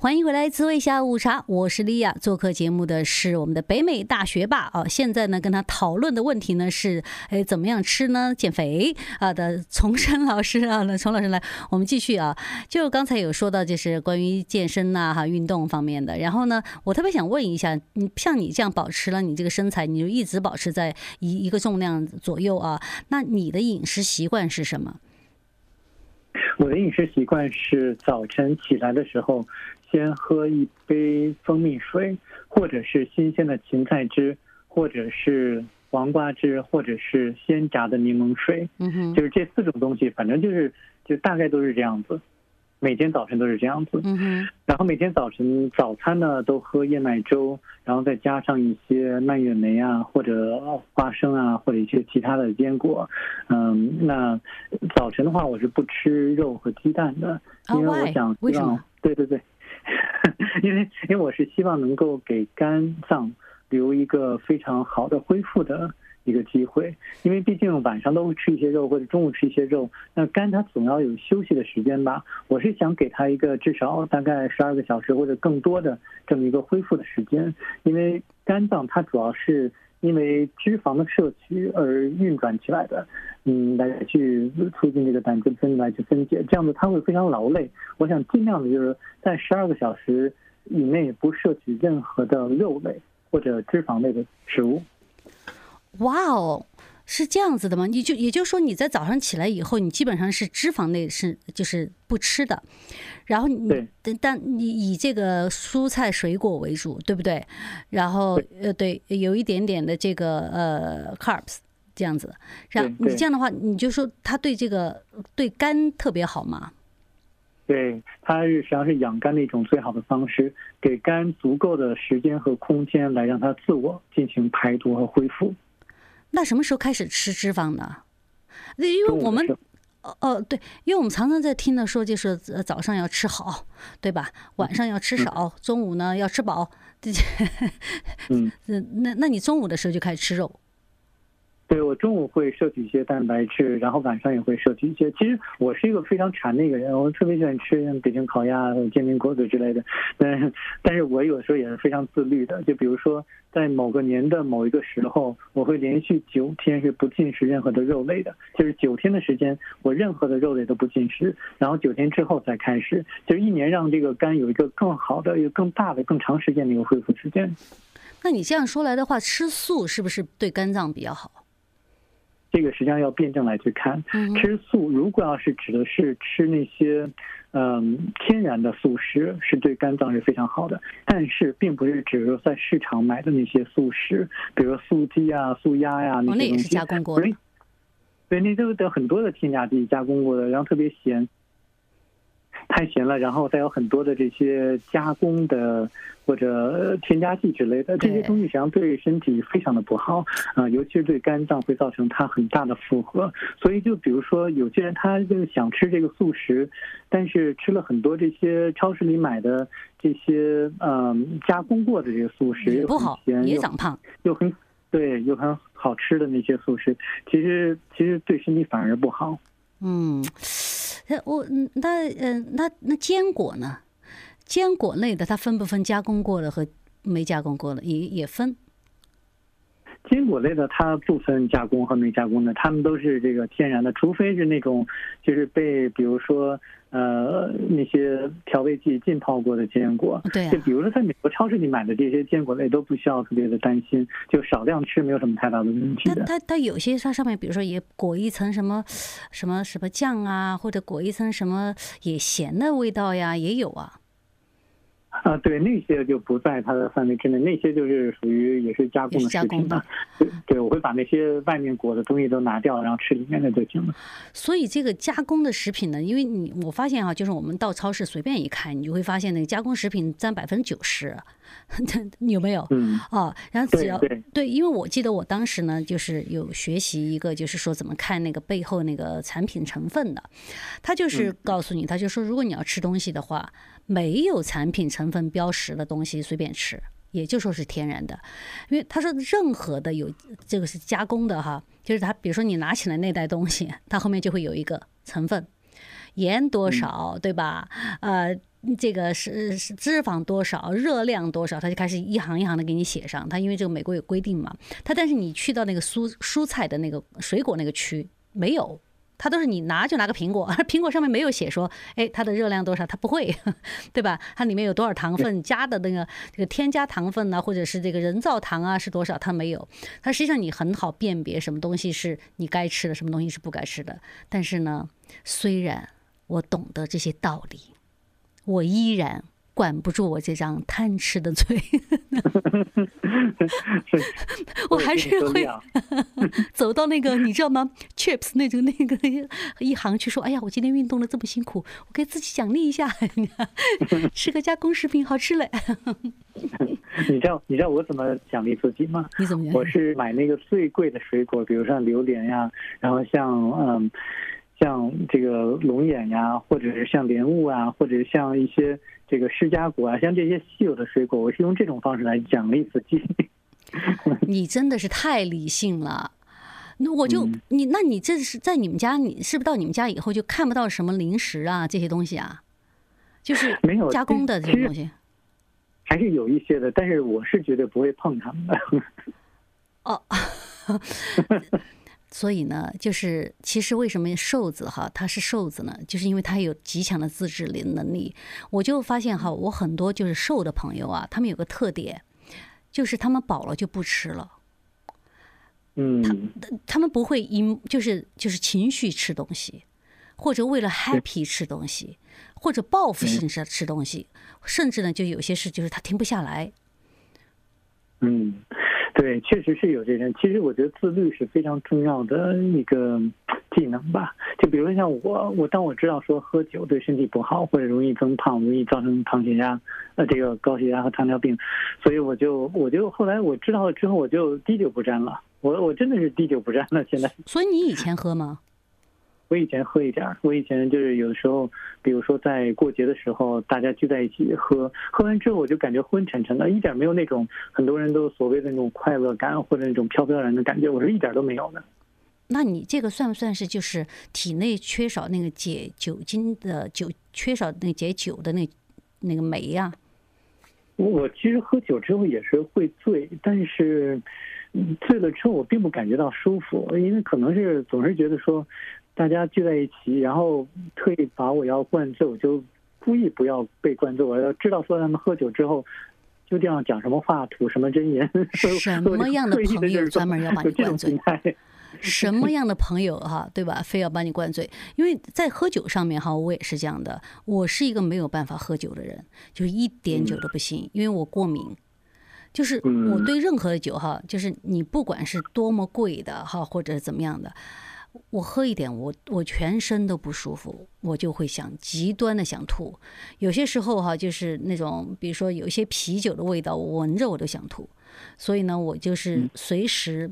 欢迎回来，滋味下午茶，我是莉亚。做客节目的是我们的北美大学霸啊。现在呢，跟他讨论的问题呢是，哎，怎么样吃呢？减肥啊的丛生老师啊，那丛老师来，我们继续啊。就刚才有说到，就是关于健身呐、哈运动方面的。然后呢，我特别想问一下，你像你这样保持了你这个身材，你就一直保持在一一个重量左右啊？那你的饮食习惯是什么？我的饮食习惯是早晨起来的时候。先喝一杯蜂蜜水，或者是新鲜的芹菜汁，或者是黄瓜汁，或者是鲜榨的柠檬水。嗯哼，就是这四种东西，反正就是就大概都是这样子，每天早晨都是这样子。嗯，然后每天早晨早餐呢都喝燕麦粥，然后再加上一些蔓越莓啊，或者花生啊，或者一些其他的坚果。嗯，那早晨的话，我是不吃肉和鸡蛋的，因为我想希望，对对对。因为，因为我是希望能够给肝脏留一个非常好的恢复的一个机会，因为毕竟晚上都会吃一些肉，或者中午吃一些肉，那肝它总要有休息的时间吧。我是想给它一个至少大概十二个小时或者更多的这么一个恢复的时间，因为肝脏它主要是。因为脂肪的摄取而运转起来的，嗯，来去促进这个胆汁分泌来去分解，这样子它会非常劳累。我想尽量的就是在十二个小时以内不摄取任何的肉类或者脂肪类的食物。哇哦！是这样子的吗？你就也就是说，你在早上起来以后，你基本上是脂肪类是就是不吃的，然后你但你以这个蔬菜水果为主，对不对？然后呃对，有一点点的这个呃 carbs 这样子，然后你这样的话，你就说它对这个对肝特别好吗？对，它是实际上是养肝的一种最好的方式，给肝足够的时间和空间来让它自我进行排毒和恢复。那什么时候开始吃脂肪呢？因为我们，哦哦，对，因为我们常常在听的说，就是早上要吃好，对吧？晚上要吃少，中午呢要吃饱。嗯，那那你中午的时候就开始吃肉？对，我中午会摄取一些蛋白质，然后晚上也会摄取一些。其实我是一个非常馋的一个人，我特别喜欢吃像北京烤鸭、煎饼果子之类的。但但是我有时候也是非常自律的，就比如说在某个年的某一个时候，我会连续九天是不进食任何的肉类的，就是九天的时间我任何的肉类都不进食，然后九天之后再开始，就是一年让这个肝有一个更好的、一个更大的、更长时间的一个恢复时间。那你这样说来的话，吃素是不是对肝脏比较好？这个实际上要辩证来去看，吃素如果要是指的是吃那些，嗯，天然的素食，是对肝脏是非常好的。但是并不是指说在市场买的那些素食，比如素鸡啊、素鸭呀那些东西，那也是加工过的。对，那都得很多的添加剂加工过的，然后特别咸。太咸了，然后再有很多的这些加工的或者添加剂之类的这些东西，实际上对身体非常的不好啊，尤其是对肝脏会造成它很大的负荷。所以就比如说有些人他就想吃这个素食，但是吃了很多这些超市里买的这些嗯加工过的这个素食，也不好，也长胖，又很对又很好吃的那些素食，其实其实对身体反而不好。嗯。我那嗯那那坚果呢？坚果类的它分不分加工过的和没加工过的？也也分。坚果类的它不分加工和没加工的，它们都是这个天然的，除非是那种就是被比如说呃那些调味剂浸泡过的坚果。对、啊。就比如说在美国超市里买的这些坚果类都不需要特别的担心，就少量吃没有什么太大的问题的。它它它有些它上面比如说也裹一层什么什么什么酱啊，或者裹一层什么也咸的味道呀，也有啊。啊，对，那些就不在它的范围之内，那些就是属于也是加工的食品嘛。对，对，我会把那些外面裹的东西都拿掉，然后吃里面的就行了。所以这个加工的食品呢，因为你我发现哈，就是我们到超市随便一看，你就会发现那个加工食品占百分之九十，你有没有？嗯。啊，然后只要对，因为我记得我当时呢，就是有学习一个，就是说怎么看那个背后那个产品成分的，他就是告诉你，他就说如果你要吃东西的话。没有产品成分标识的东西随便吃，也就说是天然的，因为他说任何的有这个是加工的哈，就是他比如说你拿起来那袋东西，它后面就会有一个成分，盐多少，对吧？呃，这个是是脂肪多少，热量多少，他就开始一行一行的给你写上。他因为这个美国有规定嘛，他但是你去到那个蔬蔬菜的那个水果那个区没有。它都是你拿就拿个苹果，苹果上面没有写说，哎，它的热量多少，它不会，对吧？它里面有多少糖分，加的那个这个添加糖分呢，或者是这个人造糖啊是多少，它没有。它实际上你很好辨别什么东西是你该吃的，什么东西是不该吃的。但是呢，虽然我懂得这些道理，我依然。管不住我这张贪吃的嘴，我还是会 走到那个你知道吗？Chips 那种那个一行去说，哎呀，我今天运动了这么辛苦，我给自己奖励一下，吃个加工食品好吃嘞。你知道你知道我怎么奖励自己吗？你怎么？我是买那个最贵的水果，比如像榴莲呀，然后像嗯。像这个龙眼呀，或者是像莲雾啊，或者是像一些这个释迦果啊，像这些稀有的水果，我是用这种方式来奖励自己。你真的是太理性了，那我就你，那你这是在你们家，你是不是到你们家以后就看不到什么零食啊这些东西啊？就是没有加工的这些东西，还是有一些的，但是我是绝对不会碰它们的。哦。所以呢，就是其实为什么瘦子哈，他是瘦子呢？就是因为他有极强的自制力能力。我就发现哈，我很多就是瘦的朋友啊，他们有个特点，就是他们饱了就不吃了。嗯，他他们不会因就是就是情绪吃东西，或者为了 happy 吃东西，或者报复性吃吃东西，甚至呢，就有些事就是他停不下来。嗯。对，确实是有这人。其实我觉得自律是非常重要的一个技能吧。就比如像我，我当我知道说喝酒对身体不好，或者容易增胖，容易造成糖血压，呃，这个高血压和糖尿病，所以我就我就后来我知道了之后，我就滴酒不沾了。我我真的是滴酒不沾了。现在，所以你以前喝吗？我以前喝一点儿，我以前就是有时候，比如说在过节的时候，大家聚在一起喝，喝完之后我就感觉昏沉沉的，一点没有那种很多人都所谓的那种快乐感或者那种飘飘然的感觉，我是一点都没有的。那你这个算不算是就是体内缺少那个解酒精的酒，缺少那个解酒的那那个酶呀？我其实喝酒之后也是会醉，但是醉了之后我并不感觉到舒服，因为可能是总是觉得说。大家聚在一起，然后特意把我要灌醉，我就故意不要被灌醉。我要知道说他们喝酒之后就这样讲什么话，吐什么真言。什么样的 朋友专门要把你灌醉？什么样的朋友哈，对吧？非要把你灌醉？因为在喝酒上面哈，我也是这样的。我是一个没有办法喝酒的人，就是一点酒都不行，因为我过敏。就是我对任何的酒哈，就是你不管是多么贵的哈，或者是怎么样的。我喝一点，我我全身都不舒服，我就会想极端的想吐。有些时候哈，就是那种，比如说有一些啤酒的味道，我闻着我都想吐。所以呢，我就是随时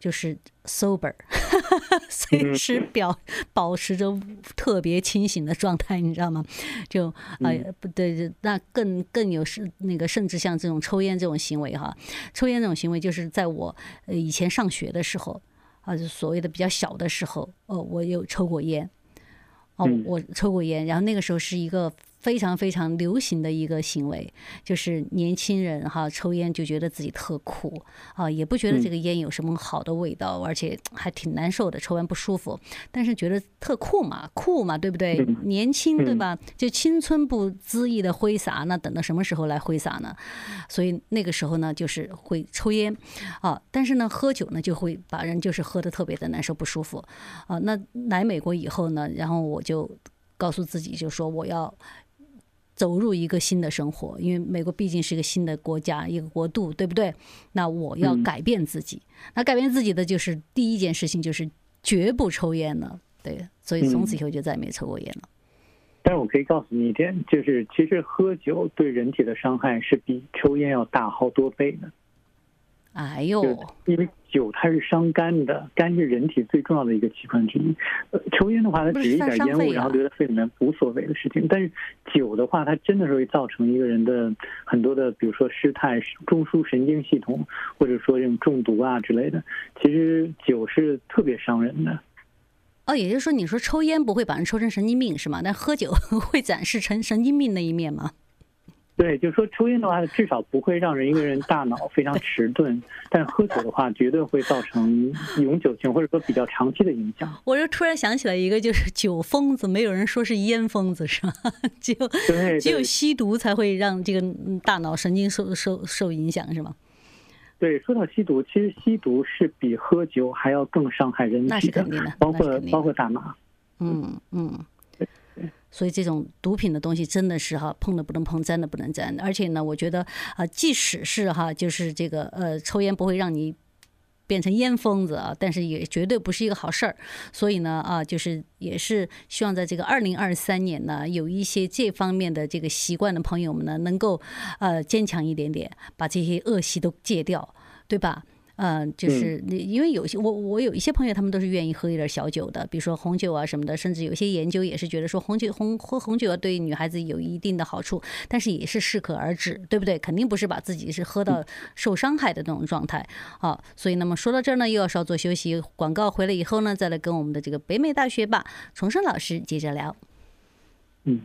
就是 sober，随时表保持着特别清醒的状态，你知道吗？就哎不对，那更更有是那个，甚至像这种抽烟这种行为哈，抽烟这种行为就是在我呃以前上学的时候。啊，就所谓的比较小的时候，哦，我有抽过烟，哦，我抽过烟，然后那个时候是一个。非常非常流行的一个行为，就是年轻人哈抽烟就觉得自己特酷啊，也不觉得这个烟有什么好的味道，而且还挺难受的，抽完不舒服，但是觉得特酷嘛，酷嘛，对不对？年轻对吧？就青春不恣意的挥洒，那等到什么时候来挥洒呢？所以那个时候呢，就是会抽烟啊，但是呢，喝酒呢就会把人就是喝的特别的难受不舒服啊。那来美国以后呢，然后我就告诉自己，就说我要。走入一个新的生活，因为美国毕竟是一个新的国家，一个国度，对不对？那我要改变自己。嗯、那改变自己的就是第一件事情，就是绝不抽烟了。对，所以从此以后就再也没抽过烟了。但是我可以告诉你一点，就是其实喝酒对人体的伤害是比抽烟要大好多倍的。哎呦，因为酒它是伤肝的，肝是人体最重要的一个器官之一。呃，抽烟的话，它只是一点烟雾，然后留在肺里面，无所谓的事情。但是酒的话，它真的是会造成一个人的很多的，比如说失态、中枢神经系统，或者说这种中毒啊之类的。其实酒是特别伤人的。哦，也就是说，你说抽烟不会把人抽成神经病是吗？但喝酒 会展示成神经病那一面吗？对，就是说抽烟的话，至少不会让人一个人大脑非常迟钝，但是喝酒的话，绝对会造成永久性或者说比较长期的影响。我就突然想起来一个，就是酒疯子，没有人说是烟疯子是吧？只有只有吸毒才会让这个大脑神经受受受影响是吗？对，说到吸毒，其实吸毒是比喝酒还要更伤害人体的，那是肯定的，包括包括大麻。嗯嗯。所以这种毒品的东西真的是哈，碰的不能碰，沾的不能沾。而且呢，我觉得啊，即使是哈，就是这个呃，抽烟不会让你变成烟疯子啊，但是也绝对不是一个好事儿。所以呢啊，就是也是希望在这个二零二三年呢，有一些这方面的这个习惯的朋友们呢，能够呃坚强一点点，把这些恶习都戒掉，对吧？嗯，就是因为有些我我有一些朋友，他们都是愿意喝一点小酒的，比如说红酒啊什么的，甚至有些研究也是觉得说红酒红喝红酒对女孩子有一定的好处，但是也是适可而止，对不对？肯定不是把自己是喝到受伤害的那种状态。啊，所以那么说到这儿呢，又要稍作休息，广告回来以后呢，再来跟我们的这个北美大学霸重生老师接着聊。嗯。